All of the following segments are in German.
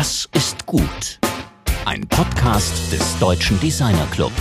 Was ist gut? Ein Podcast des Deutschen Designer Club.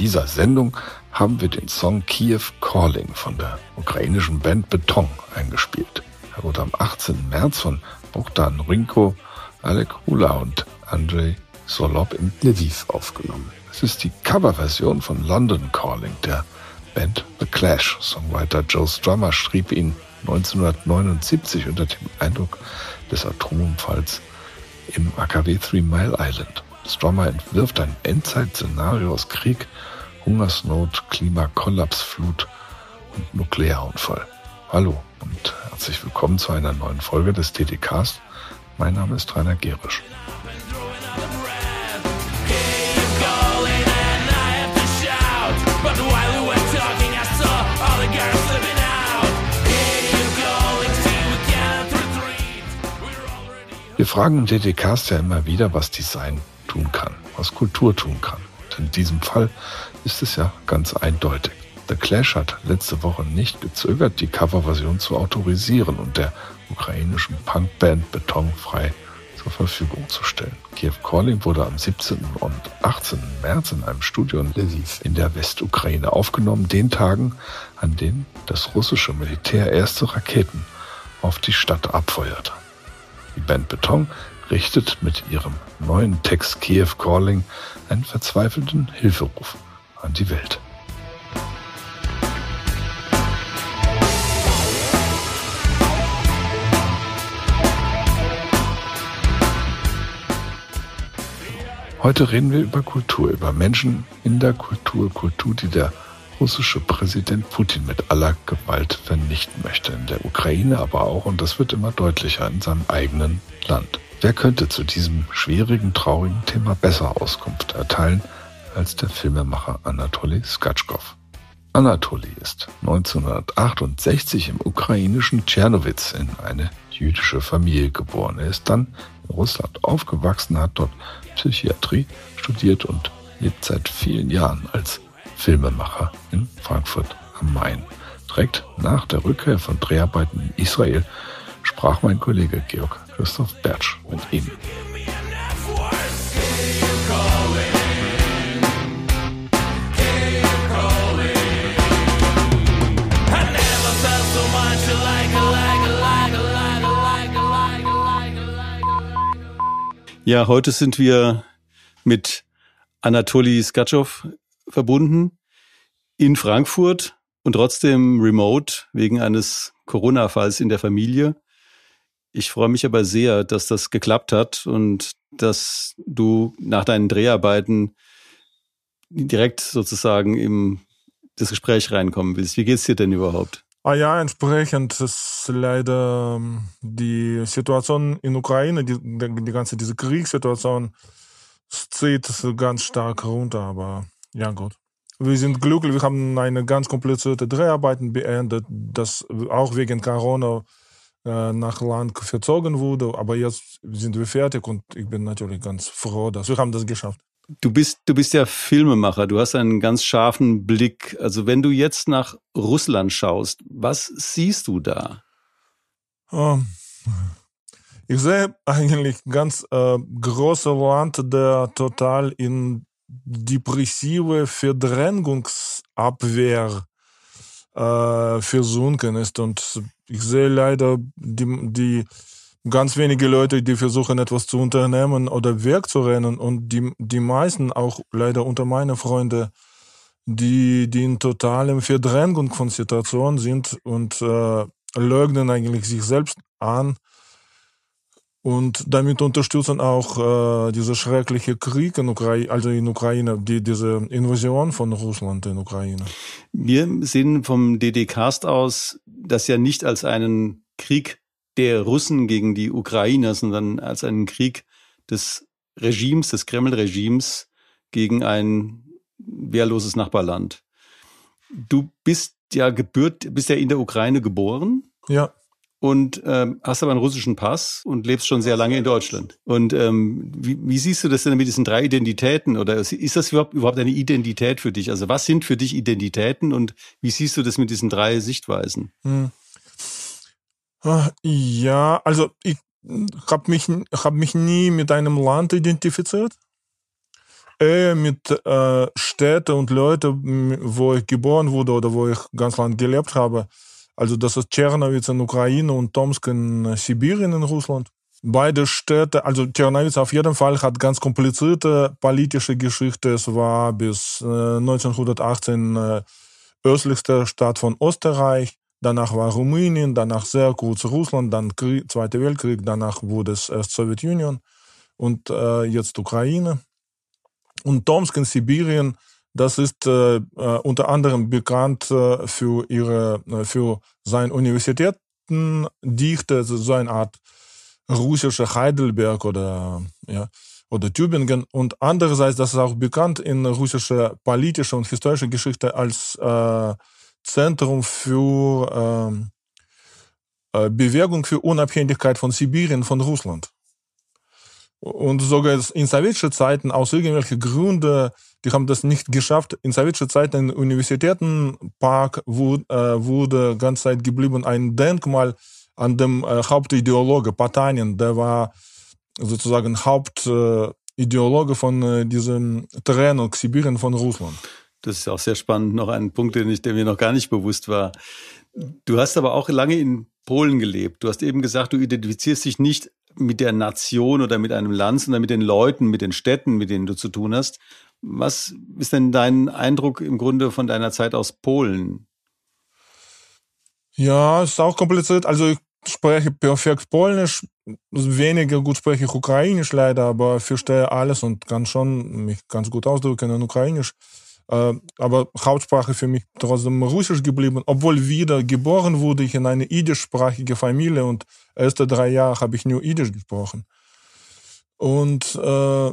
Dieser Sendung haben wir den Song Kiev Calling von der ukrainischen Band Beton eingespielt. Er wurde am 18. März von Bogdan Rinko, Alek Hula und Andrei Solob in Lviv aufgenommen. Es ist die Coverversion von London Calling der Band The Clash. Songwriter Joe Strummer schrieb ihn 1979 unter dem Eindruck des Atomunfalls im AKW Three Mile Island. Strommer entwirft ein Endzeit-Szenario aus Krieg, Hungersnot, Klimakollapsflut und Nuklearunfall. Hallo und herzlich willkommen zu einer neuen Folge des TTCast. Mein Name ist Rainer Gerisch. Wir fragen im TTCast ja immer wieder, was Design tun kann, was Kultur tun kann. In diesem Fall ist es ja ganz eindeutig. The Clash hat letzte Woche nicht gezögert, die Coverversion zu autorisieren und der ukrainischen Punkband Beton frei zur Verfügung zu stellen. Kiew Calling wurde am 17. und 18. März in einem Studio in Lviv in der Westukraine aufgenommen, den Tagen, an denen das russische Militär erste Raketen auf die Stadt abfeuerte. Die Band Beton richtet mit ihrem neuen Text Kiev Calling einen verzweifelten Hilferuf an die Welt. Heute reden wir über Kultur, über Menschen in der Kultur, Kultur, die der russische Präsident Putin mit aller Gewalt vernichten möchte. In der Ukraine aber auch, und das wird immer deutlicher, in seinem eigenen Land. Wer könnte zu diesem schwierigen, traurigen Thema besser Auskunft erteilen als der Filmemacher Anatoly Skatschkow? Anatoly ist 1968 im ukrainischen Tschernowitz in eine jüdische Familie geboren. Er ist dann in Russland aufgewachsen, hat dort Psychiatrie studiert und lebt seit vielen Jahren als Filmemacher in Frankfurt am Main. Direkt nach der Rückkehr von Dreharbeiten in Israel sprach mein Kollege Georg Christoph Bertsch mit ihm. Ja, heute sind wir mit Anatoli Skatschow verbunden in Frankfurt und trotzdem remote wegen eines Corona-Falls in der Familie. Ich freue mich aber sehr, dass das geklappt hat und dass du nach deinen Dreharbeiten direkt sozusagen im das Gespräch reinkommen willst. Wie geht's dir denn überhaupt? Ah ja, entsprechend ist leider ähm, die Situation in Ukraine, die, die ganze diese Kriegssituation zieht ganz stark runter, aber ja gut. Wir sind glücklich, wir haben eine ganz komplizierte Dreharbeiten beendet, das auch wegen Corona nach Land verzogen wurde. Aber jetzt sind wir fertig und ich bin natürlich ganz froh, dass wir haben das geschafft. Du bist, du bist ja Filmemacher, du hast einen ganz scharfen Blick. Also wenn du jetzt nach Russland schaust, was siehst du da? Ähm, ich sehe eigentlich ganz äh, große Land, der total in depressive Verdrängungsabwehr äh, versunken ist. Und ich sehe leider die, die ganz wenige Leute, die versuchen, etwas zu unternehmen oder wegzurennen. Und die, die meisten, auch leider unter meinen Freunden, die, die in totalem Verdrängung von Situationen sind und äh, leugnen eigentlich sich selbst an und damit unterstützen auch äh, dieser schreckliche Krieg in Ukraine, also in Ukraine, die, diese Invasion von Russland in Ukraine. Wir sehen vom DD-Cast aus das ja nicht als einen Krieg der Russen gegen die Ukrainer, sondern als einen Krieg des Regimes, des Kreml-Regimes gegen ein wehrloses Nachbarland. Du bist ja gebürt, bist ja in der Ukraine geboren. Ja. Und ähm, hast aber einen russischen Pass und lebst schon sehr lange in Deutschland. Und ähm, wie, wie siehst du das denn mit diesen drei Identitäten? Oder ist das überhaupt, überhaupt eine Identität für dich? Also was sind für dich Identitäten und wie siehst du das mit diesen drei Sichtweisen? Hm. Ah, ja, also ich habe mich, hab mich nie mit einem Land identifiziert. Eher mit äh, Städten und Leuten, wo ich geboren wurde oder wo ich ganz lang gelebt habe. Also das ist Tschernowitz in Ukraine und Tomsk in Sibirien in Russland. Beide Städte, also Tschernowitz auf jeden Fall hat ganz komplizierte politische Geschichte. Es war bis äh, 1918 äh, östlichste Stadt von Österreich. Danach war Rumänien, danach sehr kurz Russland, dann Krieg, Zweiter Weltkrieg, danach wurde es erst Sowjetunion und äh, jetzt Ukraine. Und Tomsk in Sibirien, das ist äh, äh, unter anderem bekannt äh, für ihre, äh, für seine Universitätendichte, also so eine Art russische Heidelberg oder, ja, oder Tübingen. Und andererseits, das ist auch bekannt in russischer politischer und historischer Geschichte als äh, Zentrum für ähm, äh, Bewegung für Unabhängigkeit von Sibirien, von Russland. Und sogar in sowjetischen Zeiten aus irgendwelchen Gründen, die haben das nicht geschafft. In sowjetischen Zeiten im Universitätenpark wurde, äh, wurde ganz Zeit geblieben ein Denkmal an dem äh, Hauptideologe Patanin, der war sozusagen Hauptideologe äh, von äh, diesem Trennung Sibirien von Russland. Das ist auch sehr spannend. Noch ein Punkt, den ich, der mir noch gar nicht bewusst war. Du hast aber auch lange in Polen gelebt. Du hast eben gesagt, du identifizierst dich nicht mit der Nation oder mit einem Land, sondern mit den Leuten, mit den Städten, mit denen du zu tun hast. Was ist denn dein Eindruck im Grunde von deiner Zeit aus Polen? Ja, ist auch kompliziert. Also ich spreche perfekt Polnisch, weniger gut spreche ich Ukrainisch leider, aber verstehe alles und kann schon mich ganz gut ausdrücken in Ukrainisch. Äh, aber Hauptsprache für mich trotzdem Russisch geblieben, obwohl wieder geboren wurde ich in eine idischsprachige Familie und erste drei Jahre habe ich nur Idisch gesprochen. Und äh,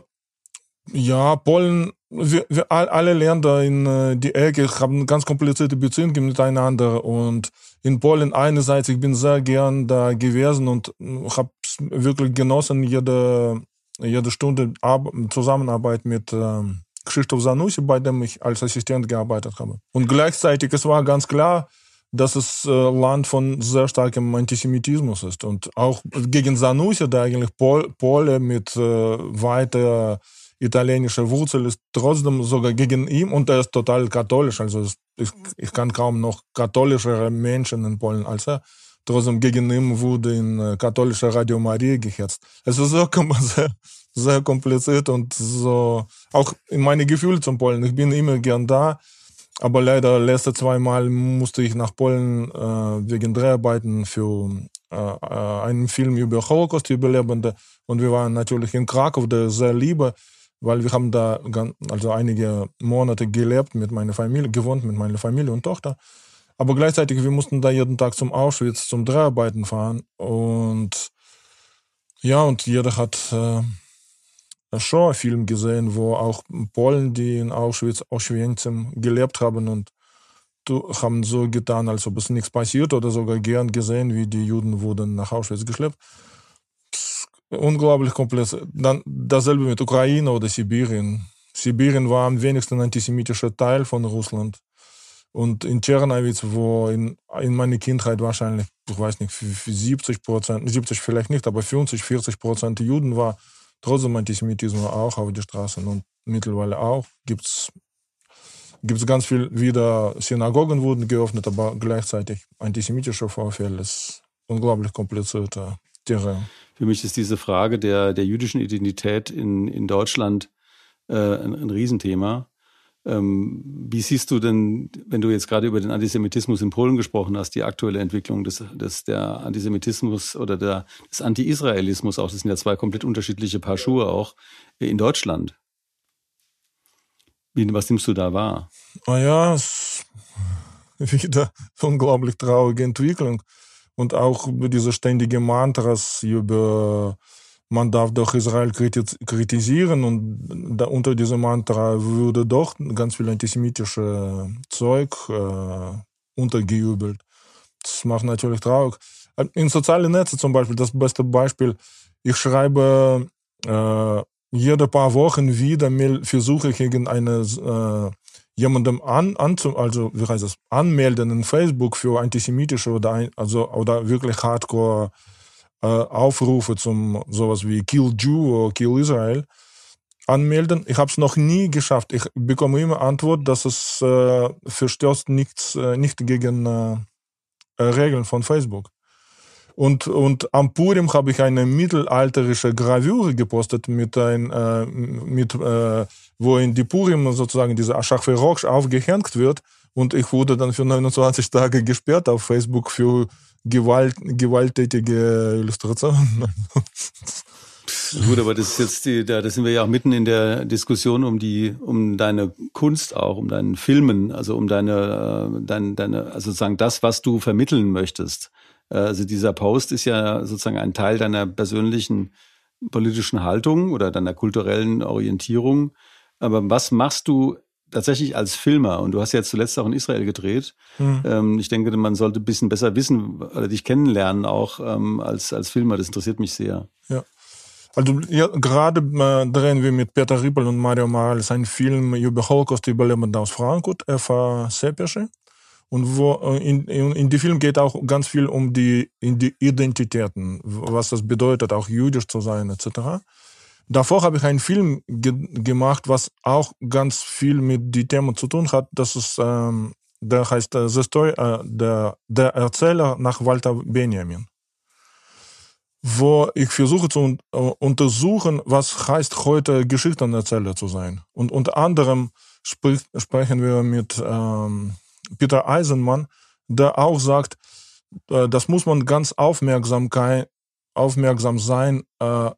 ja, Polen, wir, wir alle Länder in äh, die Ecke haben ganz komplizierte Beziehungen miteinander und in Polen einerseits, ich bin sehr gern da gewesen und habe wirklich genossen, jede, jede Stunde Ar Zusammenarbeit mit ähm, Krzysztof Zanussi, bei dem ich als Assistent gearbeitet habe. Und gleichzeitig, es war ganz klar, dass es äh, Land von sehr starkem Antisemitismus ist. Und auch gegen Zanussi, der eigentlich Pol Pole mit äh, weiter italienischer Wurzel ist, trotzdem sogar gegen ihn, und er ist total katholisch, also ich, ich kann kaum noch katholischere Menschen in Polen als er, trotzdem gegen ihn wurde in äh, katholischer Radio Maria gehetzt. Es ist so sehr, sehr kompliziert und so, auch in meine Gefühle zum Polen. Ich bin immer gern da, aber leider letzte zweimal musste ich nach Polen äh, wegen Dreharbeiten für äh, äh einen Film über Holocaust-Überlebende und wir waren natürlich in Krakow, der sehr liebe, weil wir haben da also einige Monate gelebt mit meiner Familie, gewohnt mit meiner Familie und Tochter. Aber gleichzeitig, wir mussten da jeden Tag zum Auschwitz, zum Dreharbeiten fahren und ja, und jeder hat äh, schon einen Film gesehen, wo auch Polen, die in Auschwitz, Auschwitz gelebt haben und haben so getan, als ob es nichts passiert oder sogar gern gesehen, wie die Juden wurden nach Auschwitz geschleppt. Unglaublich komplex. Dann dasselbe mit Ukraine oder Sibirien. Sibirien war am wenigsten antisemitischer Teil von Russland. Und in Tschernowitz, wo in, in meiner Kindheit wahrscheinlich, ich weiß nicht, 70 Prozent, 70 vielleicht nicht, aber 50, 40 Prozent Juden war, trotzdem Antisemitismus auch auf die Straßen und mittlerweile auch gibt's gibt's ganz viel wieder Synagogen wurden geöffnet, aber gleichzeitig antisemitische Vorfälle ist unglaublich komplizierter Terrain. Für mich ist diese Frage der, der jüdischen Identität in, in Deutschland äh, ein, ein Riesenthema. Ähm, wie siehst du denn, wenn du jetzt gerade über den Antisemitismus in Polen gesprochen hast, die aktuelle Entwicklung des, des der Antisemitismus oder der, des Anti-Israelismus auch? Das sind ja zwei komplett unterschiedliche Paar Schuhe auch in Deutschland. Wie, was nimmst du da wahr? Naja, wieder unglaublich traurige Entwicklung. Und auch über diese ständige Mantras über man darf doch Israel kritisieren und da unter diesem Mantra würde doch ganz viel antisemitische Zeug äh, untergejubelt. Das macht natürlich traurig. In sozialen Netzen zum Beispiel, das beste Beispiel, ich schreibe äh, jede paar Wochen wieder versuche ich irgendeine äh, jemandem an, an also wie heißt das, anmelden in Facebook für antisemitische oder ein, also oder wirklich Hardcore äh, Aufrufe zum sowas wie Kill Jew oder Kill Israel anmelden. Ich habe es noch nie geschafft. Ich bekomme immer Antwort, dass es äh, verstößt nichts, äh, nicht gegen äh, Regeln von Facebook. Und, und am Purim habe ich eine mittelalterische Gravüre gepostet mit ein, äh, mit, äh, wo in die Purim sozusagen diese Aschachveroch aufgehängt wird. Und ich wurde dann für 29 Tage gesperrt auf Facebook für Gewalt, gewalttätige Illustrationen. Gut, aber das ist jetzt die, da, da sind wir ja auch mitten in der Diskussion um die, um deine Kunst auch, um deinen Filmen, also um deine, äh, deine, deine, also sozusagen das, was du vermitteln möchtest. Äh, also dieser Post ist ja sozusagen ein Teil deiner persönlichen politischen Haltung oder deiner kulturellen Orientierung. Aber was machst du tatsächlich als Filmer, und du hast ja zuletzt auch in Israel gedreht, mhm. ich denke, man sollte ein bisschen besser wissen oder dich kennenlernen auch ähm, als, als Filmer. Das interessiert mich sehr. Ja. Also ja, gerade äh, drehen wir mit Peter Rippel und Mario Morales einen Film über Holocaust-Überlebende aus Frankfurt, Eva Sepesche. Und wo äh, in, in, in dem Film geht auch ganz viel um die, in die Identitäten, was das bedeutet, auch jüdisch zu sein, etc. Davor habe ich einen Film ge gemacht, was auch ganz viel mit die Themen zu tun hat. Das ist, ähm, der heißt äh, The Story, äh, der, der Erzähler nach Walter Benjamin. Wo ich versuche zu un uh, untersuchen, was heißt heute Geschichtenerzähler zu sein. Und unter anderem sprechen wir mit ähm, Peter Eisenmann, der auch sagt, äh, das muss man ganz aufmerksam, aufmerksam sein äh,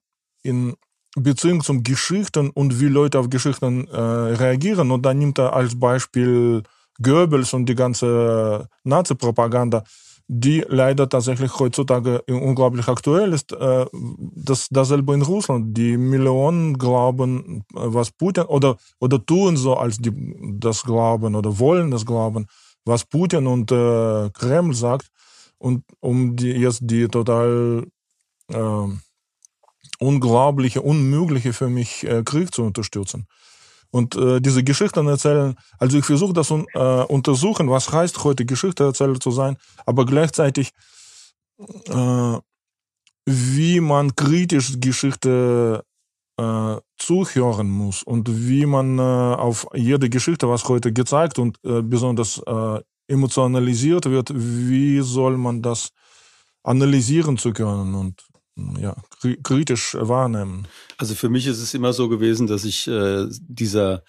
in Beziehung zum Geschichten und wie Leute auf Geschichten äh, reagieren. Und dann nimmt er als Beispiel Goebbels und die ganze Nazi-Propaganda, die leider tatsächlich heutzutage unglaublich aktuell ist. Äh, das, dasselbe in Russland. Die Millionen glauben, was Putin, oder, oder tun so, als die das glauben oder wollen das glauben, was Putin und äh, Kreml sagt. Und um die, jetzt die total äh, unglaubliche, unmögliche für mich äh, Krieg zu unterstützen. Und äh, diese Geschichten erzählen, also ich versuche das un, äh, untersuchen, was heißt heute Geschichtenerzähler zu sein, aber gleichzeitig äh, wie man kritisch Geschichte äh, zuhören muss und wie man äh, auf jede Geschichte, was heute gezeigt und äh, besonders äh, emotionalisiert wird, wie soll man das analysieren zu können und ja, kritisch wahrnehmen. Also für mich ist es immer so gewesen, dass ich äh, dieser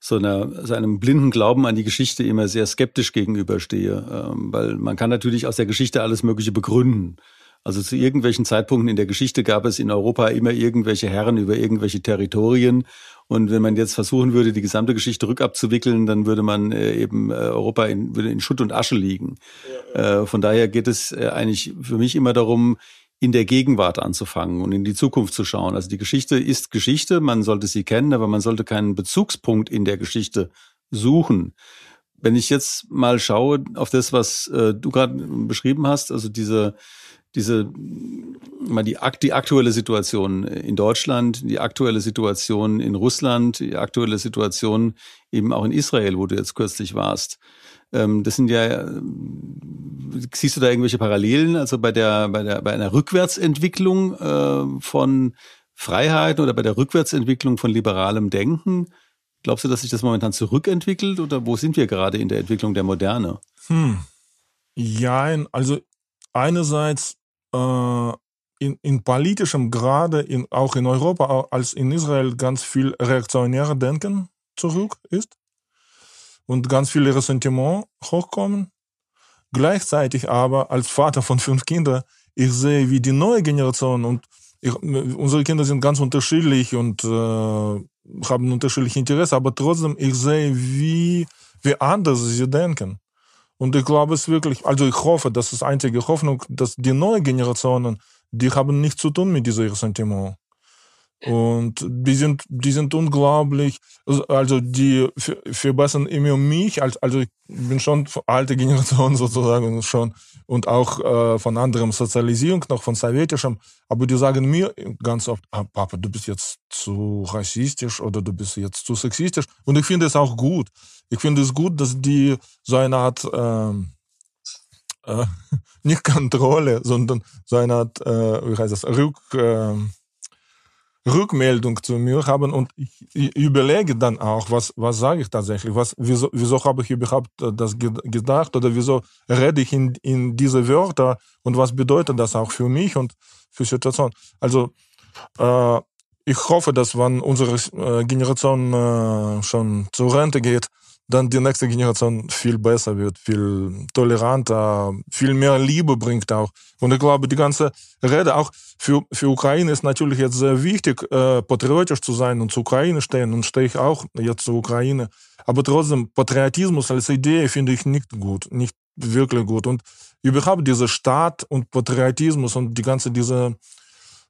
so einer so einem blinden Glauben an die Geschichte immer sehr skeptisch gegenüberstehe, ähm, weil man kann natürlich aus der Geschichte alles Mögliche begründen. Also zu irgendwelchen Zeitpunkten in der Geschichte gab es in Europa immer irgendwelche Herren über irgendwelche Territorien. Und wenn man jetzt versuchen würde, die gesamte Geschichte rückabzuwickeln, dann würde man äh, eben äh, Europa in, würde in Schutt und Asche liegen. Ja, ja. Äh, von daher geht es eigentlich für mich immer darum, in der Gegenwart anzufangen und in die Zukunft zu schauen. Also die Geschichte ist Geschichte, man sollte sie kennen, aber man sollte keinen Bezugspunkt in der Geschichte suchen. Wenn ich jetzt mal schaue auf das, was äh, du gerade beschrieben hast, also diese diese mal die, die aktuelle Situation in Deutschland, die aktuelle Situation in Russland, die aktuelle Situation eben auch in Israel, wo du jetzt kürzlich warst. Ähm, das sind ja, siehst du da irgendwelche Parallelen? Also bei der, bei der, bei einer Rückwärtsentwicklung äh, von Freiheiten oder bei der Rückwärtsentwicklung von liberalem Denken? Glaubst du, dass sich das momentan zurückentwickelt oder wo sind wir gerade in der Entwicklung der Moderne? Hm. Ja, also einerseits äh, in, in politischem Grade, in, auch in Europa als in Israel ganz viel reaktionäre Denken zurück ist und ganz viele Ressentiment hochkommen. Gleichzeitig aber als Vater von fünf Kindern, ich sehe, wie die neue Generation und ich, unsere Kinder sind ganz unterschiedlich und äh, haben unterschiedliche Interessen, aber trotzdem, ich sehe, wie, wie anders sie denken. Und ich glaube es wirklich, also ich hoffe, das ist einzige Hoffnung, dass die neuen Generationen, die haben nichts zu tun mit diesem Ressentiment. Und die sind, die sind unglaublich, also die verbessern immer mich, als, also ich bin schon alte Generation sozusagen schon und auch äh, von anderem Sozialisierung, noch von sowjetischem, aber die sagen mir ganz oft, ah, Papa, du bist jetzt zu rassistisch oder du bist jetzt zu sexistisch. Und ich finde es auch gut. Ich finde es gut, dass die so eine Art, äh, äh, nicht Kontrolle, sondern so eine Art, äh, wie heißt das, Rück, äh, Rückmeldung zu mir haben und ich überlege dann auch, was, was sage ich tatsächlich, was, wieso, wieso habe ich überhaupt das gedacht oder wieso rede ich in, in diese Wörter und was bedeutet das auch für mich und für Situation. Also äh, ich hoffe, dass wenn unsere äh, Generation äh, schon zur Rente geht, dann die nächste Generation viel besser wird, viel toleranter, viel mehr Liebe bringt auch. Und ich glaube, die ganze Rede auch für, für Ukraine ist natürlich jetzt sehr wichtig, äh, patriotisch zu sein und zur Ukraine stehen und stehe ich auch jetzt zur Ukraine. Aber trotzdem, Patriotismus als Idee finde ich nicht gut, nicht wirklich gut. Und überhaupt dieser Staat und Patriotismus und die ganze diese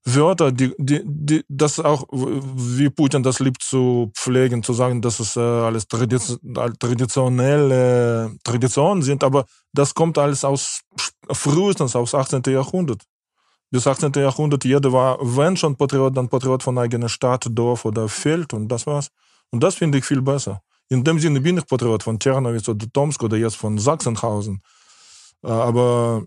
Wörter, die, die, die, das auch, wie Putin das liebt zu pflegen, zu sagen, dass es äh, alles traditionelle Traditionen sind, aber das kommt alles aus frühestens aus 18. Jahrhundert. Bis 18. Jahrhundert, jeder war, wenn schon Patriot, dann Patriot von eigener Stadt, Dorf oder Feld und das war's. Und das finde ich viel besser. In dem Sinne bin ich Patriot von Tschernowitz oder Tomsk oder jetzt von Sachsenhausen. Äh, aber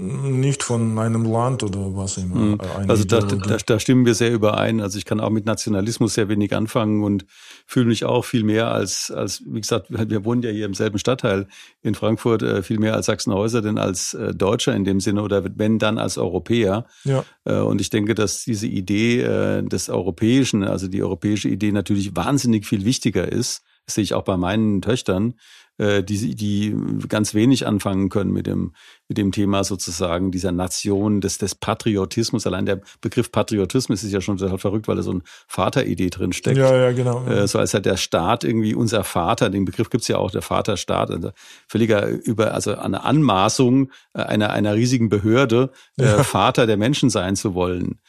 nicht von einem Land oder was immer. Mhm. Also da, da, da, stimmen wir sehr überein. Also ich kann auch mit Nationalismus sehr wenig anfangen und fühle mich auch viel mehr als, als wie gesagt, wir wohnen ja hier im selben Stadtteil in Frankfurt, äh, viel mehr als Sachsenhäuser denn als äh, Deutscher in dem Sinne oder wenn dann als Europäer. Ja. Äh, und ich denke, dass diese Idee äh, des Europäischen, also die europäische Idee natürlich wahnsinnig viel wichtiger ist. Das sehe ich auch bei meinen Töchtern, äh, die, die ganz wenig anfangen können mit dem, mit dem Thema sozusagen dieser Nation, des, des Patriotismus. Allein der Begriff Patriotismus ist ja schon total verrückt, weil da so eine Vateridee drin steckt. Ja, ja, genau. Äh, so als halt der Staat irgendwie unser Vater, den Begriff gibt's ja auch, der Vaterstaat, also völliger über, also eine Anmaßung äh, einer, einer riesigen Behörde, äh, ja. Vater der Menschen sein zu wollen.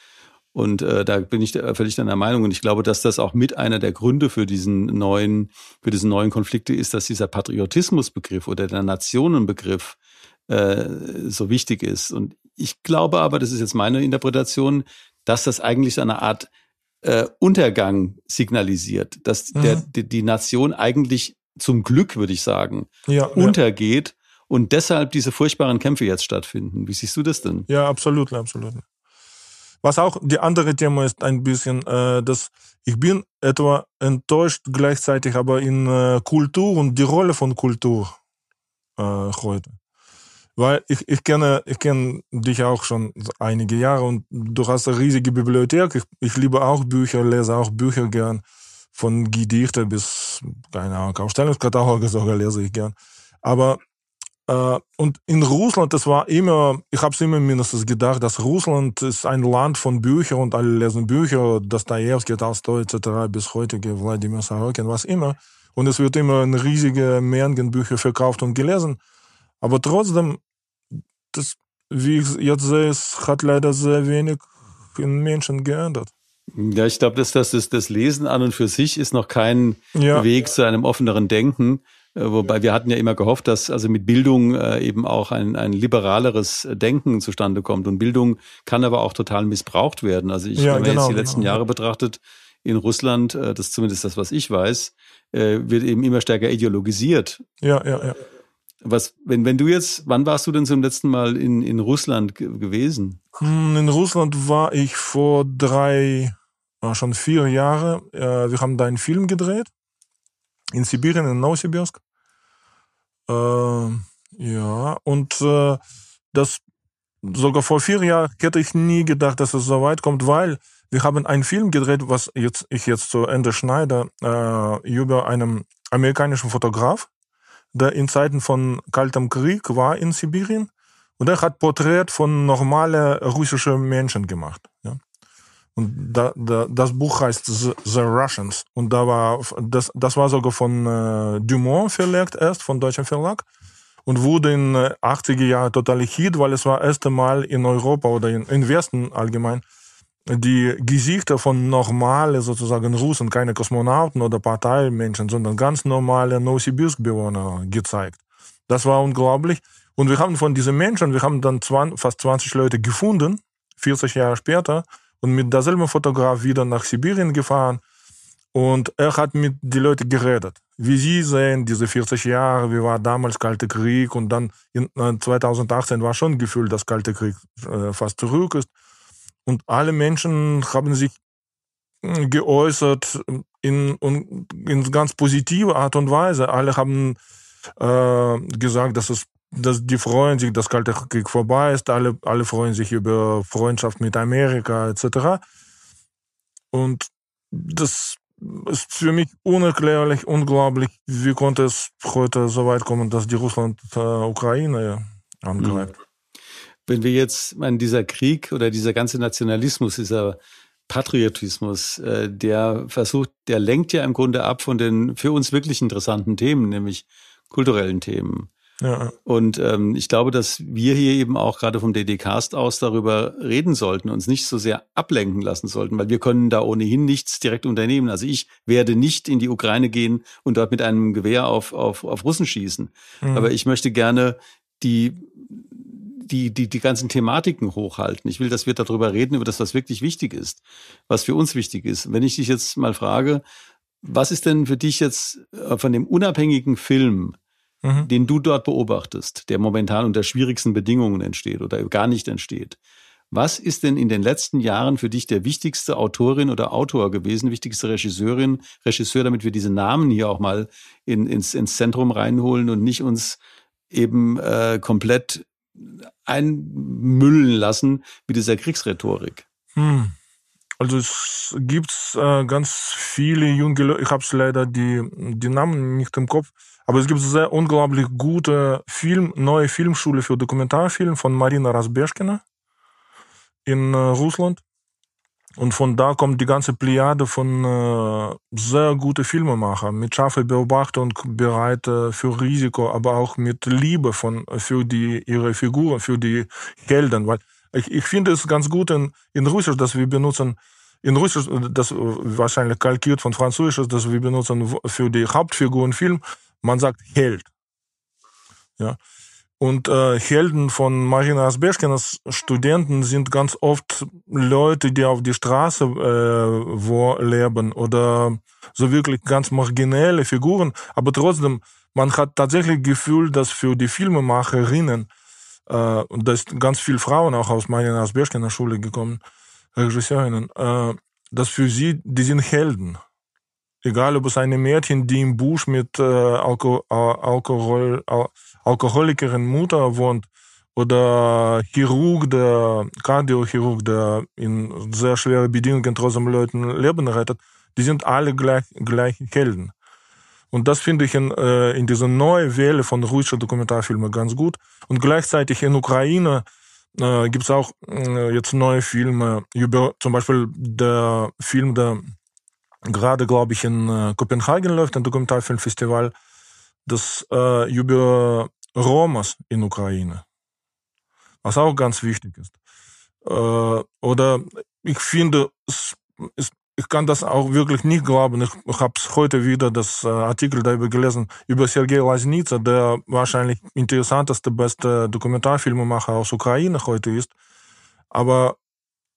Und äh, da bin ich völlig deiner Meinung. Und ich glaube, dass das auch mit einer der Gründe für diesen neuen, für diesen neuen Konflikte ist, dass dieser Patriotismusbegriff oder der Nationenbegriff äh, so wichtig ist. Und ich glaube aber, das ist jetzt meine Interpretation, dass das eigentlich so eine Art äh, Untergang signalisiert, dass mhm. der, die, die Nation eigentlich zum Glück, würde ich sagen, ja, untergeht ja. und deshalb diese furchtbaren Kämpfe jetzt stattfinden. Wie siehst du das denn? Ja, absolut, absolut. Was auch die andere Thema ist ein bisschen, äh, dass ich bin etwa enttäuscht gleichzeitig aber in äh, Kultur und die Rolle von Kultur äh, heute. Weil ich, ich kenne ich kenne dich auch schon einige Jahre und du hast eine riesige Bibliothek. Ich, ich liebe auch Bücher, lese auch Bücher gern. Von Gedichte bis, keine Ahnung, Ausstellungskataloge sogar lese ich gern. Aber und in Russland, das war immer, ich habe es immer mindestens gedacht, dass Russland ist ein Land von Büchern und alle lesen Bücher, Dostoevsky, Tolstoi etc. bis heutige Wladimir Sorokin, was immer. Und es wird immer eine riesige Mengen Bücher verkauft und gelesen. Aber trotzdem, das, wie ich jetzt sehe, es hat leider sehr wenig in Menschen geändert. Ja, ich glaube, dass das, das Lesen an und für sich ist noch kein ja. Weg zu einem offeneren Denken. Äh, wobei wir hatten ja immer gehofft, dass also mit Bildung äh, eben auch ein, ein liberaleres Denken zustande kommt. Und Bildung kann aber auch total missbraucht werden. Also ich, ja, wenn man genau, jetzt die letzten genau. Jahre betrachtet, in Russland, äh, das ist zumindest das, was ich weiß, wird eben immer stärker ideologisiert. Ja, ja, ja. Was, wenn, wenn du jetzt, wann warst du denn zum letzten Mal in, in Russland gewesen? Hm, in Russland war ich vor drei, schon vier Jahren. Wir haben da einen Film gedreht in Sibirien, in Novosibirsk. Äh, ja, und äh, das sogar vor vier Jahren hätte ich nie gedacht, dass es so weit kommt, weil wir haben einen Film gedreht, was jetzt ich jetzt zu Ende schneide, äh, über einen amerikanischen Fotograf, der in Zeiten von Kaltem Krieg war in Sibirien und er hat Porträt von normalen russischen Menschen gemacht. Ja. Und da, da, das Buch heißt The, Russians. Und da war, das, das war sogar von äh, Dumont verlegt erst, von deutschem Verlag. Und wurde in äh, 80er Jahren total Hit, weil es war das erste Mal in Europa oder in, in Westen allgemein die Gesichter von normalen sozusagen Russen, keine Kosmonauten oder Parteimenschen, sondern ganz normale Novosibirsk-Bewohner gezeigt. Das war unglaublich. Und wir haben von diesen Menschen, wir haben dann 20, fast 20 Leute gefunden, 40 Jahre später, und mit derselben Fotograf wieder nach Sibirien gefahren. Und er hat mit den Leuten geredet. Wie sie sehen, diese 40 Jahre, wie war damals Kalte Krieg und dann in 2018 war schon Gefühl, dass Kalte Krieg äh, fast zurück ist. Und alle Menschen haben sich hm, geäußert in, in ganz positive Art und Weise. Alle haben äh, gesagt, dass es dass die freuen sich, dass Kalte Krieg vorbei ist. Alle, alle freuen sich über Freundschaft mit Amerika etc. Und das ist für mich unerklärlich, unglaublich. Wie konnte es heute so weit kommen, dass die Russland äh, Ukraine angreift? Mhm. Wenn wir jetzt, mein, dieser Krieg oder dieser ganze Nationalismus, dieser Patriotismus, äh, der versucht, der lenkt ja im Grunde ab von den für uns wirklich interessanten Themen, nämlich kulturellen Themen. Ja. Und ähm, ich glaube, dass wir hier eben auch gerade vom DD-Cast aus darüber reden sollten, uns nicht so sehr ablenken lassen sollten, weil wir können da ohnehin nichts direkt unternehmen. Also ich werde nicht in die Ukraine gehen und dort mit einem Gewehr auf, auf, auf Russen schießen. Mhm. Aber ich möchte gerne die die, die, die ganzen Thematiken hochhalten. Ich will, dass wir darüber reden, über das, was wirklich wichtig ist, was für uns wichtig ist. Wenn ich dich jetzt mal frage, was ist denn für dich jetzt äh, von dem unabhängigen Film, mhm. den du dort beobachtest, der momentan unter schwierigsten Bedingungen entsteht oder gar nicht entsteht? Was ist denn in den letzten Jahren für dich der wichtigste Autorin oder Autor gewesen, wichtigste Regisseurin, Regisseur, damit wir diese Namen hier auch mal in, ins, ins Zentrum reinholen und nicht uns eben äh, komplett einmüllen lassen mit dieser Kriegsrhetorik? Hm. Also es gibt äh, ganz viele junge Leute, ich habe leider die, die Namen nicht im Kopf, aber es gibt sehr unglaublich gute Film, neue Filmschule für Dokumentarfilm von Marina Rasbeshkina in äh, Russland. Und von da kommt die ganze Plejade von äh, sehr guten Filmemachern mit scharfer Beobachtung, bereit äh, für Risiko, aber auch mit Liebe von, für die, ihre Figuren, für die Helden. Weil ich, ich finde es ganz gut in, in Russisch, dass wir benutzen, in Russisch, das wahrscheinlich kalkiert von Französisch, dass wir benutzen für die Hauptfiguren Film, man sagt Held. Ja. Und äh, Helden von Marina Asbeshkinas Studenten sind ganz oft Leute, die auf die Straße äh, wo leben oder so wirklich ganz marginelle Figuren. Aber trotzdem, man hat tatsächlich Gefühl, dass für die Filmemacherinnen, äh, und da ist ganz viel Frauen auch aus Marina Asbeshkinas Schule gekommen, Regisseurinnen, äh, dass für sie, die sind Helden. Egal, ob es eine Mädchen, die im Busch mit äh, Alko Alkohol, Al Alkoholikerin Mutter wohnt oder Chirurg, der Kardiochirurg, der in sehr schweren Bedingungen trotzdem Leuten Leben rettet, die sind alle gleich, gleich Helden. Und das finde ich in, äh, in dieser neuen Welle von russischen Dokumentarfilmen ganz gut. Und gleichzeitig in Ukraine äh, gibt es auch äh, jetzt neue Filme über zum Beispiel der Film, der gerade, glaube ich, in äh, Kopenhagen läuft, ein Dokumentarfilmfestival, das äh, über Romas in Ukraine, was auch ganz wichtig ist. Äh, oder ich finde, es ist, ich kann das auch wirklich nicht glauben. Ich, ich habe heute wieder das äh, Artikel darüber gelesen über Sergei Lasnitsa, der wahrscheinlich interessanteste, beste Dokumentarfilmemacher aus Ukraine heute ist. Aber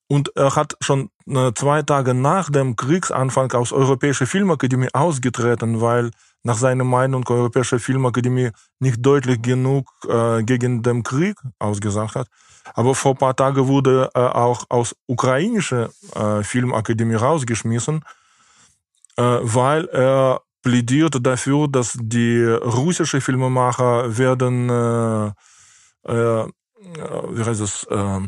und er hat schon äh, zwei Tage nach dem Kriegsanfang aus Europäischer Filmakademie ausgetreten, weil nach seiner Meinung Europäische Filmakademie nicht deutlich genug äh, gegen den Krieg ausgesagt hat. Aber vor paar Tagen wurde er auch aus ukrainischer äh, Filmakademie rausgeschmissen, äh, weil er plädierte dafür, dass die russischen Filmemacher werden, äh, wie heißt es, äh,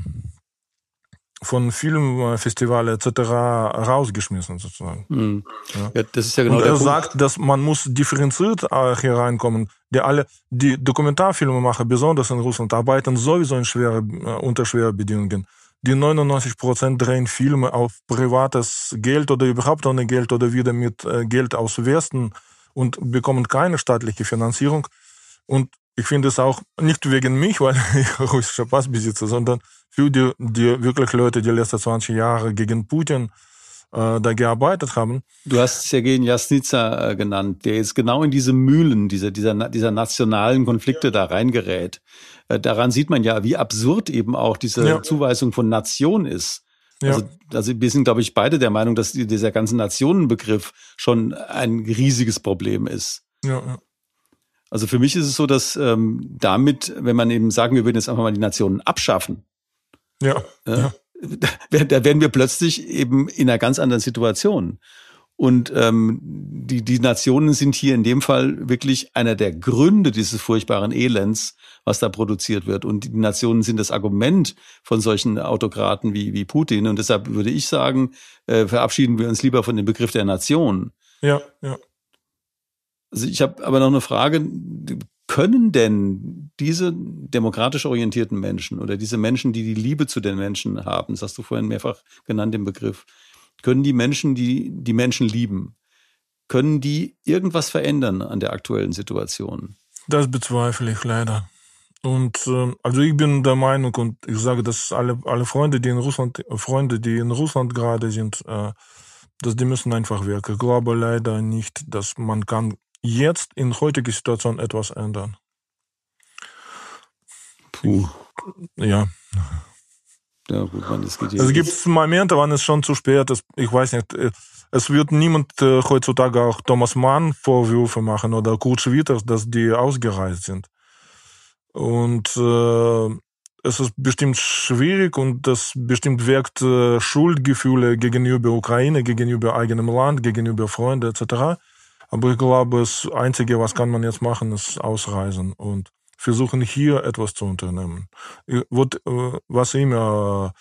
von Filmfestival etc. rausgeschmissen sozusagen. Mhm. Ja. ja. das ist ja genau Und er Punkt. sagt, dass man muss differenziert äh, hier reinkommen. Die alle, die Dokumentarfilmemacher, besonders in Russland, arbeiten sowieso in schwere, äh, unter schweren Bedingungen. Die 99 Prozent drehen Filme auf privates Geld oder überhaupt ohne Geld oder wieder mit äh, Geld aus Westen und bekommen keine staatliche Finanzierung. Und ich finde es auch nicht wegen mich, weil ich russischer Pass besitze, sondern für die, die wirklich Leute, die letzten 20 Jahre gegen Putin äh, da gearbeitet haben. Du hast Sergei Jasnitsa äh, genannt, der jetzt genau in diese Mühlen dieser, dieser, dieser nationalen Konflikte ja. da reingerät. Äh, daran sieht man ja, wie absurd eben auch diese ja. Zuweisung von Nation ist. Ja. Also, also wir sind, glaube ich, beide der Meinung, dass dieser ganze Nationenbegriff schon ein riesiges Problem ist. Ja, ja. Also für mich ist es so, dass ähm, damit, wenn man eben sagen, wir würden jetzt einfach mal die Nationen abschaffen, ja, äh, ja. da werden wir plötzlich eben in einer ganz anderen Situation. Und ähm, die, die Nationen sind hier in dem Fall wirklich einer der Gründe dieses furchtbaren Elends, was da produziert wird. Und die Nationen sind das Argument von solchen Autokraten wie, wie Putin. Und deshalb würde ich sagen, äh, verabschieden wir uns lieber von dem Begriff der Nation. Ja, ja. Also ich habe aber noch eine Frage. Können denn diese demokratisch orientierten Menschen oder diese Menschen, die die Liebe zu den Menschen haben, das hast du vorhin mehrfach genannt, den Begriff, können die Menschen, die die Menschen lieben, können die irgendwas verändern an der aktuellen Situation? Das bezweifle ich leider. Und äh, also ich bin der Meinung und ich sage, dass alle alle Freunde, die in Russland Freunde, die in Russland gerade sind, äh, dass die müssen einfach weg. Ich glaube leider nicht, dass man kann jetzt in heutiger Situation etwas ändern. Puh. Ja. Ja, gut, man, das geht Es gibt Momente, wann es schon zu spät ist. Ich weiß nicht. Äh, es wird niemand äh, heutzutage auch Thomas Mann Vorwürfe machen oder Kurt Schwitters, dass die ausgereist sind. Und äh, es ist bestimmt schwierig und das bestimmt wirkt äh, Schuldgefühle gegenüber Ukraine, gegenüber eigenem Land, gegenüber Freunden etc. Aber ich glaube, das Einzige, was kann man jetzt machen, ist ausreisen und versuchen hier etwas zu unternehmen. Wird, äh, was immer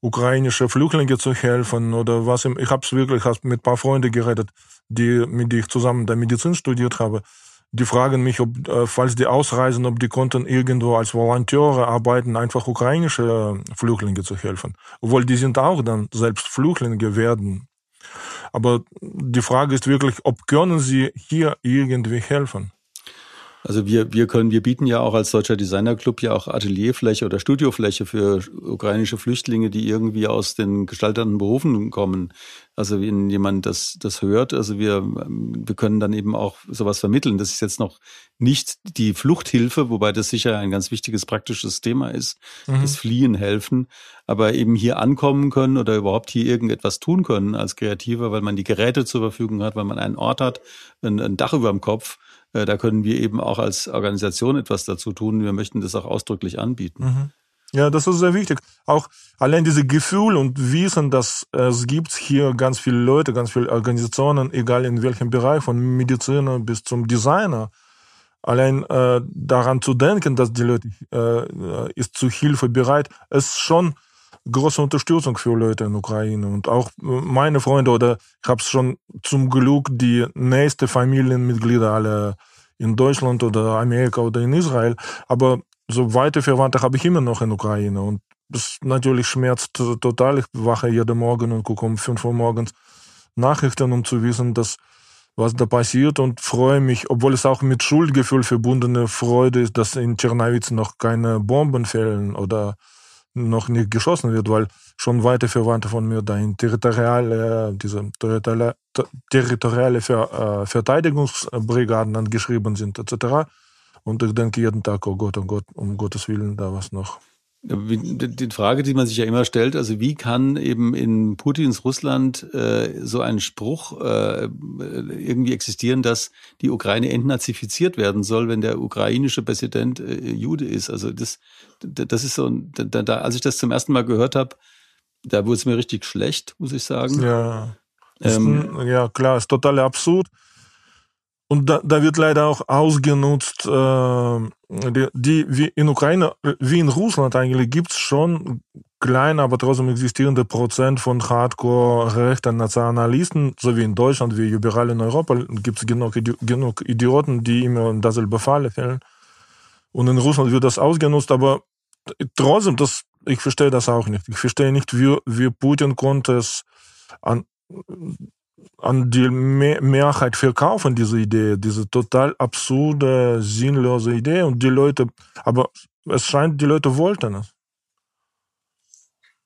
ukrainische Flüchtlinge zu helfen oder was im, ich habe es wirklich mit ein paar Freunden geredet, die mit denen ich zusammen der Medizin studiert habe. Die fragen mich, ob äh, falls die ausreisen, ob die konnten irgendwo als Volonteure arbeiten, einfach ukrainische Flüchtlinge zu helfen, obwohl die sind auch dann selbst Flüchtlinge werden aber die Frage ist wirklich, ob können Sie hier irgendwie helfen? Also wir, wir können, wir bieten ja auch als Deutscher Designerclub ja auch Atelierfläche oder Studiofläche für ukrainische Flüchtlinge, die irgendwie aus den gestalternden Berufen kommen. Also wenn jemand das, das hört, also wir, wir können dann eben auch sowas vermitteln. Das ist jetzt noch nicht die Fluchthilfe, wobei das sicher ein ganz wichtiges praktisches Thema ist, mhm. das Fliehen helfen, aber eben hier ankommen können oder überhaupt hier irgendetwas tun können als Kreativer, weil man die Geräte zur Verfügung hat, weil man einen Ort hat, ein, ein Dach über dem Kopf da können wir eben auch als Organisation etwas dazu tun. Wir möchten das auch ausdrücklich anbieten. Mhm. Ja, das ist sehr wichtig. Auch allein diese Gefühl und Wissen, dass es gibt hier ganz viele Leute, ganz viele Organisationen, egal in welchem Bereich, von Mediziner bis zum Designer. Allein äh, daran zu denken, dass die Leute äh, ist zu Hilfe bereit, ist schon große Unterstützung für Leute in Ukraine. Und auch meine Freunde oder ich habe schon zum Glück die nächste Familienmitglieder alle in Deutschland oder Amerika oder in Israel, aber so weite Verwandte habe ich immer noch in Ukraine. Und das natürlich schmerzt total. Ich wache jeden Morgen und gucke um 5 Uhr morgens Nachrichten, um zu wissen, dass was da passiert. Und freue mich, obwohl es auch mit Schuldgefühl verbundene Freude ist, dass in Tschernowitz noch keine Bomben fällen oder noch nicht geschossen wird, weil schon weite Verwandte von mir da in territoriale, diese territoriale, territoriale Ver, äh, Verteidigungsbrigaden angeschrieben sind, etc. Und ich denke jeden Tag, oh Gott, oh Gott, um Gottes Willen, da was noch. Die Frage, die man sich ja immer stellt, also wie kann eben in Putins Russland äh, so ein Spruch äh, irgendwie existieren, dass die Ukraine entnazifiziert werden soll, wenn der ukrainische Präsident äh, Jude ist? Also das, das ist so, da, da, als ich das zum ersten Mal gehört habe, da wurde es mir richtig schlecht, muss ich sagen. Ja, ähm, ist, ja klar, ist total absurd. Und da, da wird leider auch ausgenutzt, äh, die, die wie in Ukraine, wie in Russland eigentlich, gibt's schon kleine, aber trotzdem existierende Prozent von Hardcore-rechten Nationalisten, so wie in Deutschland, wie überall in Europa, gibt's genug, genug Idioten, die immer in dasselbe Falle fällen. Und in Russland wird das ausgenutzt, aber trotzdem, das, ich verstehe das auch nicht. Ich verstehe nicht, wie, wie Putin konnte es an, an die Mehrheit verkaufen, diese Idee, diese total absurde, sinnlose Idee. Und die Leute, aber es scheint, die Leute wollten es.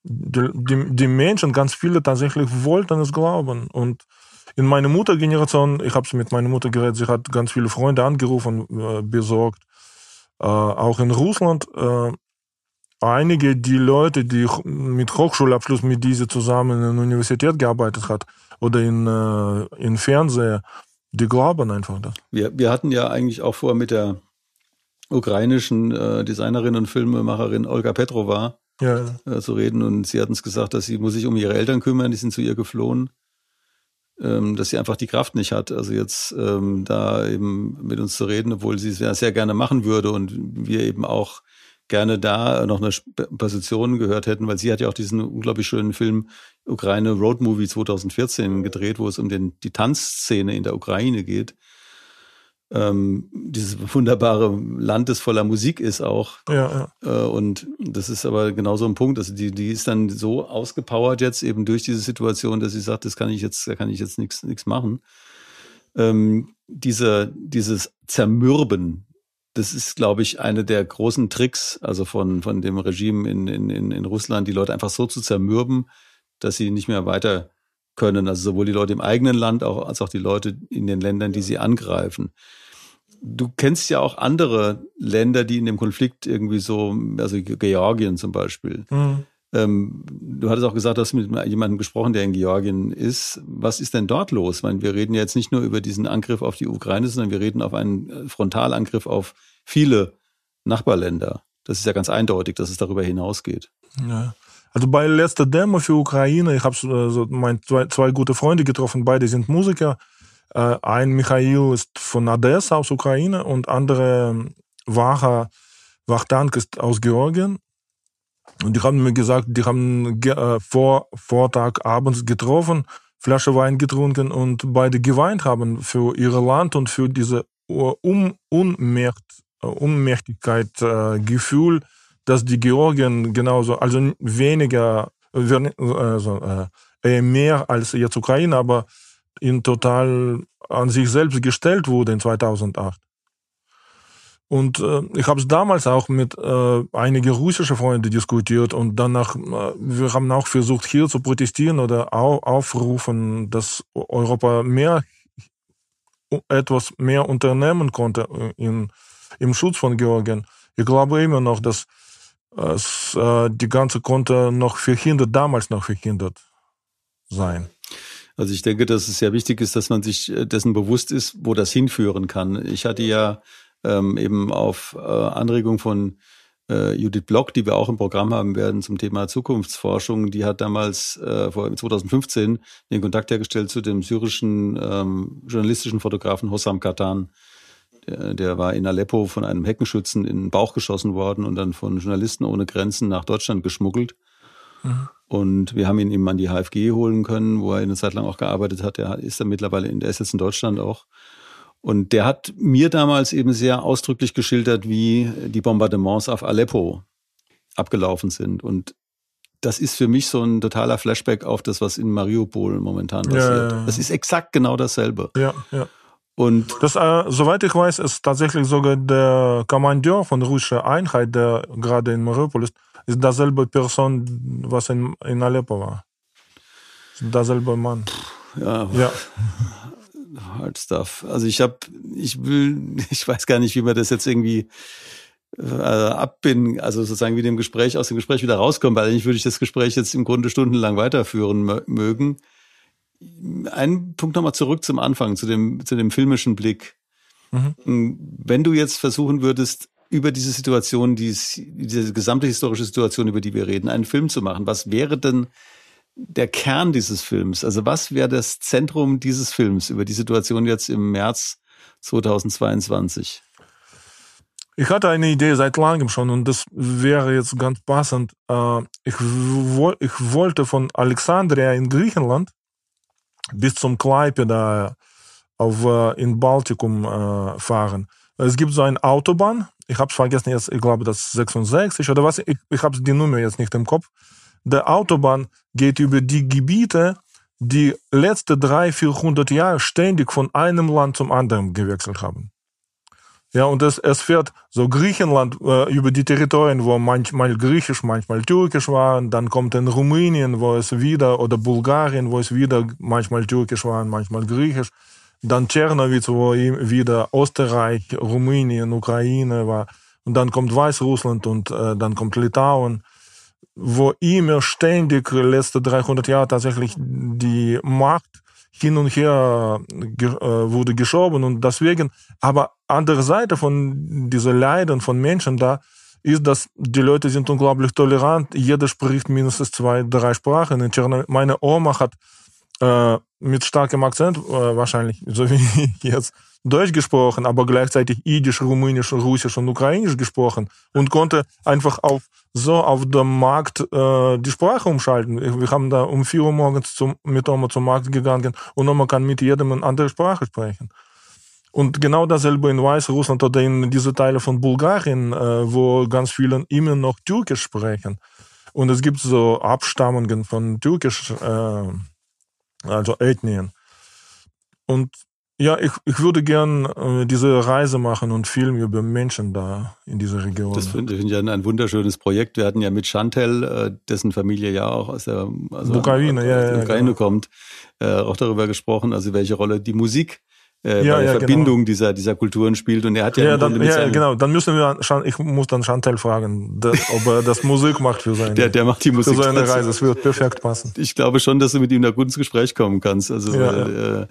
die, die, die Menschen, ganz viele tatsächlich wollten es glauben. Und in meiner Muttergeneration, ich habe es mit meiner Mutter geredet, sie hat ganz viele Freunde angerufen, äh, besorgt. Äh, auch in Russland, äh, einige die Leute, die mit Hochschulabschluss mit dieser zusammen in der Universität gearbeitet hat oder in, äh, in Fernseher, die glauben einfach das. Wir, wir hatten ja eigentlich auch vor mit der ukrainischen äh, Designerin und Filmemacherin Olga Petrova ja. äh, zu reden und sie hat uns gesagt, dass sie muss sich um ihre Eltern kümmern, die sind zu ihr geflohen, ähm, dass sie einfach die Kraft nicht hat, also jetzt ähm, da eben mit uns zu reden, obwohl sie es ja sehr gerne machen würde und wir eben auch gerne da noch eine Position gehört hätten, weil sie hat ja auch diesen unglaublich schönen Film Ukraine Road Movie 2014 gedreht, wo es um den, die Tanzszene in der Ukraine geht ähm, dieses wunderbare Land, das voller Musik ist auch. Ja, ja. Äh, und das ist aber genau so ein Punkt. Also die, die ist dann so ausgepowert jetzt eben durch diese Situation, dass sie sagt, das kann ich jetzt, da kann ich jetzt nichts nichts machen. Ähm, diese, dieses Zermürben, das ist, glaube ich, eine der großen Tricks, also von, von dem Regime in, in, in Russland, die Leute einfach so zu zermürben, dass sie nicht mehr weiter können. Also sowohl die Leute im eigenen Land auch, als auch die Leute in den Ländern, die sie angreifen du kennst ja auch andere Länder, die in dem Konflikt irgendwie so, also Georgien zum Beispiel. Mhm. Ähm, du hattest auch gesagt, du hast mit jemandem gesprochen, der in Georgien ist. Was ist denn dort los? Ich meine, wir reden jetzt nicht nur über diesen Angriff auf die Ukraine, sondern wir reden auf einen Frontalangriff auf viele Nachbarländer. Das ist ja ganz eindeutig, dass es darüber hinausgeht. Ja. Also bei letzter Demo für Ukraine, ich habe also zwei, zwei gute Freunde getroffen, beide sind Musiker. Äh, ein Michail ist von Odessa aus Ukraine und andere Wacha Wachtank ist aus Georgien. Und die haben mir gesagt, die haben äh, vor Vortag abends getroffen, Flasche Wein getrunken und beide geweint haben für ihr Land und für diese um, Unmächt, Unmächtigkeit äh, Gefühl, dass die Georgien genauso, also weniger, also, äh, mehr als jetzt Ukraine, aber in total an sich selbst gestellt wurde in 2008. Und äh, ich habe es damals auch mit äh, einigen russischen Freunden diskutiert und danach, äh, wir haben auch versucht, hier zu protestieren oder au aufrufen, dass Europa mehr etwas mehr unternehmen konnte äh, in, im Schutz von Georgien. Ich glaube immer noch, dass es, äh, die ganze konnte noch verhindert, damals noch verhindert sein. Also ich denke, dass es sehr wichtig ist, dass man sich äh, dessen bewusst ist, wo das hinführen kann. Ich hatte ja ähm, eben auf äh, Anregung von äh, Judith Block, die wir auch im Programm haben werden zum Thema Zukunftsforschung, die hat damals äh, vor 2015 den Kontakt hergestellt zu dem syrischen ähm, journalistischen Fotografen Hossam Katan. Der, der war in Aleppo von einem Heckenschützen in den Bauch geschossen worden und dann von Journalisten ohne Grenzen nach Deutschland geschmuggelt. Mhm. Und wir haben ihn eben an die HFG holen können, wo er eine Zeit lang auch gearbeitet hat. Er ist dann mittlerweile in, der ist jetzt in Deutschland auch. Und der hat mir damals eben sehr ausdrücklich geschildert, wie die Bombardements auf Aleppo abgelaufen sind. Und das ist für mich so ein totaler Flashback auf das, was in Mariupol momentan passiert. Ja, ja, Das ist exakt genau dasselbe. Ja, ja. Und das, äh, soweit ich weiß, ist tatsächlich sogar der Kommandeur von der russischen Einheit, der gerade in Mariupol ist, ist dasselbe Person, was in, in Aleppo war. Ist derselbe Mann. Ja. ja. Hard stuff. Also ich habe, ich will, ich weiß gar nicht, wie man das jetzt irgendwie äh, abbinden, also sozusagen wie dem Gespräch aus dem Gespräch wieder rauskommen, weil eigentlich würde ich das Gespräch jetzt im Grunde stundenlang weiterführen mögen. Ein Punkt nochmal zurück zum Anfang, zu dem, zu dem filmischen Blick. Mhm. Wenn du jetzt versuchen würdest, über diese Situation, diese gesamte historische Situation, über die wir reden, einen Film zu machen. Was wäre denn der Kern dieses Films? Also was wäre das Zentrum dieses Films über die Situation jetzt im März 2022? Ich hatte eine Idee seit langem schon und das wäre jetzt ganz passend. Äh, ich, wollte von Alexandria in Griechenland bis zum Klaipeda auf, äh, in Baltikum äh, fahren. Es gibt so eine Autobahn, ich habe es vergessen jetzt, ich glaube, das ist 66 oder was, ich, ich habe die Nummer jetzt nicht im Kopf. Der Autobahn geht über die Gebiete, die letzte drei, 400 Jahre ständig von einem Land zum anderen gewechselt haben. Ja, und es, es fährt so Griechenland äh, über die Territorien, wo manchmal griechisch, manchmal türkisch war. Dann kommt in Rumänien, wo es wieder, oder Bulgarien, wo es wieder manchmal türkisch war, manchmal griechisch. Dann Tschernowitz, wo wieder Österreich, Rumänien, Ukraine war. Und dann kommt Weißrussland und äh, dann kommt Litauen, wo immer ständig letzte 300 Jahre tatsächlich die Macht hin und her äh, wurde geschoben und deswegen, aber andere Seite von dieser Leiden von Menschen da ist, dass die Leute sind unglaublich tolerant. Jeder spricht mindestens zwei, drei Sprachen. Meine Oma hat äh, mit starkem Akzent äh, wahrscheinlich, so wie ich jetzt, Deutsch gesprochen, aber gleichzeitig Idisch, Rumänisch, Russisch und Ukrainisch gesprochen und konnte einfach auf so auf dem Markt äh, die Sprache umschalten. Wir haben da um vier Uhr morgens zum, mit Oma zum Markt gegangen und Oma kann mit jedem eine andere Sprache sprechen. Und genau dasselbe in Weißrussland oder in diese Teile von Bulgarien, äh, wo ganz viele immer noch Türkisch sprechen. Und es gibt so Abstammungen von Türkisch, äh, also Ethnien. Und ja, ich, ich würde gern äh, diese Reise machen und Film über Menschen da in dieser Region. Das finde find ich ein, ein wunderschönes Projekt. Wir hatten ja mit Chantel, äh, dessen Familie ja auch aus der also Ukraine, ja, ja, Ukraine genau. kommt, äh, auch darüber gesprochen, also welche Rolle die Musik äh, ja, bei der ja, Verbindung genau. dieser, dieser Kulturen spielt. Und er hat ja, ja, dann, ja genau. Dann müssen wir, ich muss dann Chantel fragen, ob er das Musik macht für seine, der, der macht die Musik für seine Reise. Das wird perfekt passen. Ich glaube schon, dass du mit ihm da gut ins Gespräch kommen kannst. Also, ja, äh,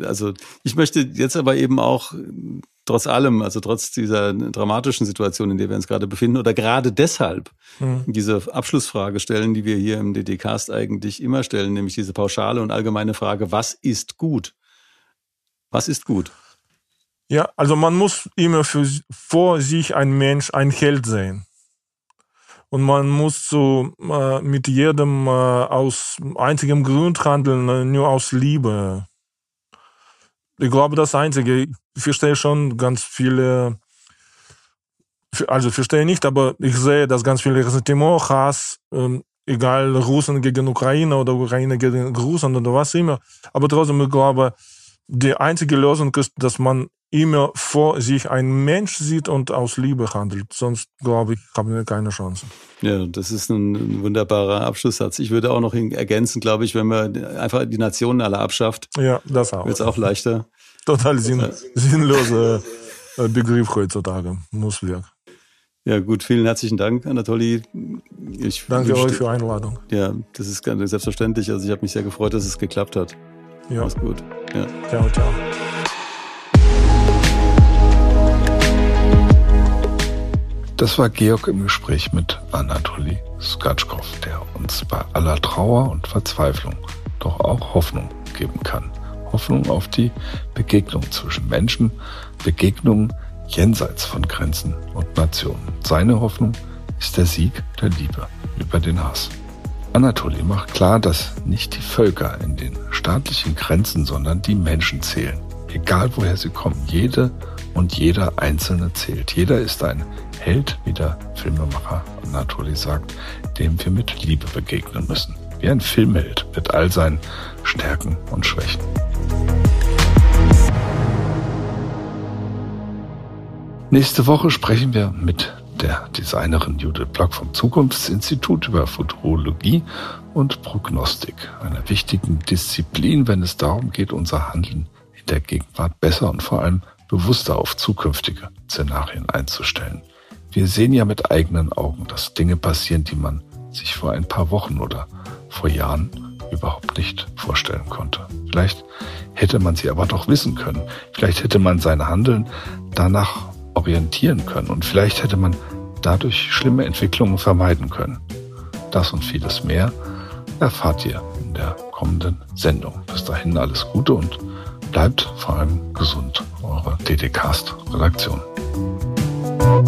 also ich möchte jetzt aber eben auch trotz allem, also trotz dieser dramatischen Situation, in der wir uns gerade befinden, oder gerade deshalb mhm. diese Abschlussfrage stellen, die wir hier im DD-Cast eigentlich immer stellen, nämlich diese pauschale und allgemeine Frage, was ist gut? Was ist gut? Ja, also man muss immer für, vor sich ein Mensch, ein Held sehen. Und man muss so äh, mit jedem äh, aus einzigem Grund handeln, nur aus Liebe. Ich glaube, das Einzige, ich verstehe schon ganz viele, also verstehe nicht, aber ich sehe, dass ganz viele Ressentiment, Hass, ähm, egal Russen gegen Ukraine oder Ukraine gegen Russland oder was immer. Aber trotzdem, ich glaube, die einzige Lösung ist, dass man immer vor sich einen Mensch sieht und aus Liebe handelt. Sonst, glaube ich, haben wir keine Chance. Ja, das ist ein, wunderbarer Abschlusssatz. Ich würde auch noch ergänzen, glaube ich, wenn man einfach die Nationen alle abschafft. Ja, das auch. Wird es auch leichter. Total sinn, sinnloser äh, Begriff heutzutage. Muss weg. Ja, gut, vielen herzlichen Dank, Anatoli. Ich Danke euch für die Einladung. Ja, das ist ganz selbstverständlich. Also ich habe mich sehr gefreut, dass es geklappt hat. Ja. Mach's gut. Ja. Ciao, ciao. Das war Georg im Gespräch mit Anatoli Skatschkow, der uns bei aller Trauer und Verzweiflung doch auch Hoffnung geben kann. Hoffnung auf die Begegnung zwischen Menschen, Begegnungen jenseits von Grenzen und Nationen. Seine Hoffnung ist der Sieg der Liebe über den Hass. Anatoly macht klar, dass nicht die Völker in den staatlichen Grenzen, sondern die Menschen zählen. Egal woher sie kommen, jede und jeder Einzelne zählt. Jeder ist ein Held, wie der Filmemacher Anatoly sagt, dem wir mit Liebe begegnen müssen. Wie ein Filmheld mit all seinen Stärken und Schwächen. Nächste Woche sprechen wir mit der Designerin Judith Block vom Zukunftsinstitut über Futurologie und Prognostik, einer wichtigen Disziplin, wenn es darum geht, unser Handeln in der Gegenwart besser und vor allem bewusster auf zukünftige Szenarien einzustellen. Wir sehen ja mit eigenen Augen, dass Dinge passieren, die man sich vor ein paar Wochen oder vor Jahren überhaupt nicht vorstellen konnte. Vielleicht hätte man sie aber doch wissen können. Vielleicht hätte man sein Handeln danach orientieren können und vielleicht hätte man dadurch schlimme Entwicklungen vermeiden können. Das und vieles mehr erfahrt ihr in der kommenden Sendung. Bis dahin alles Gute und bleibt vor allem gesund. Eure DDcast Redaktion.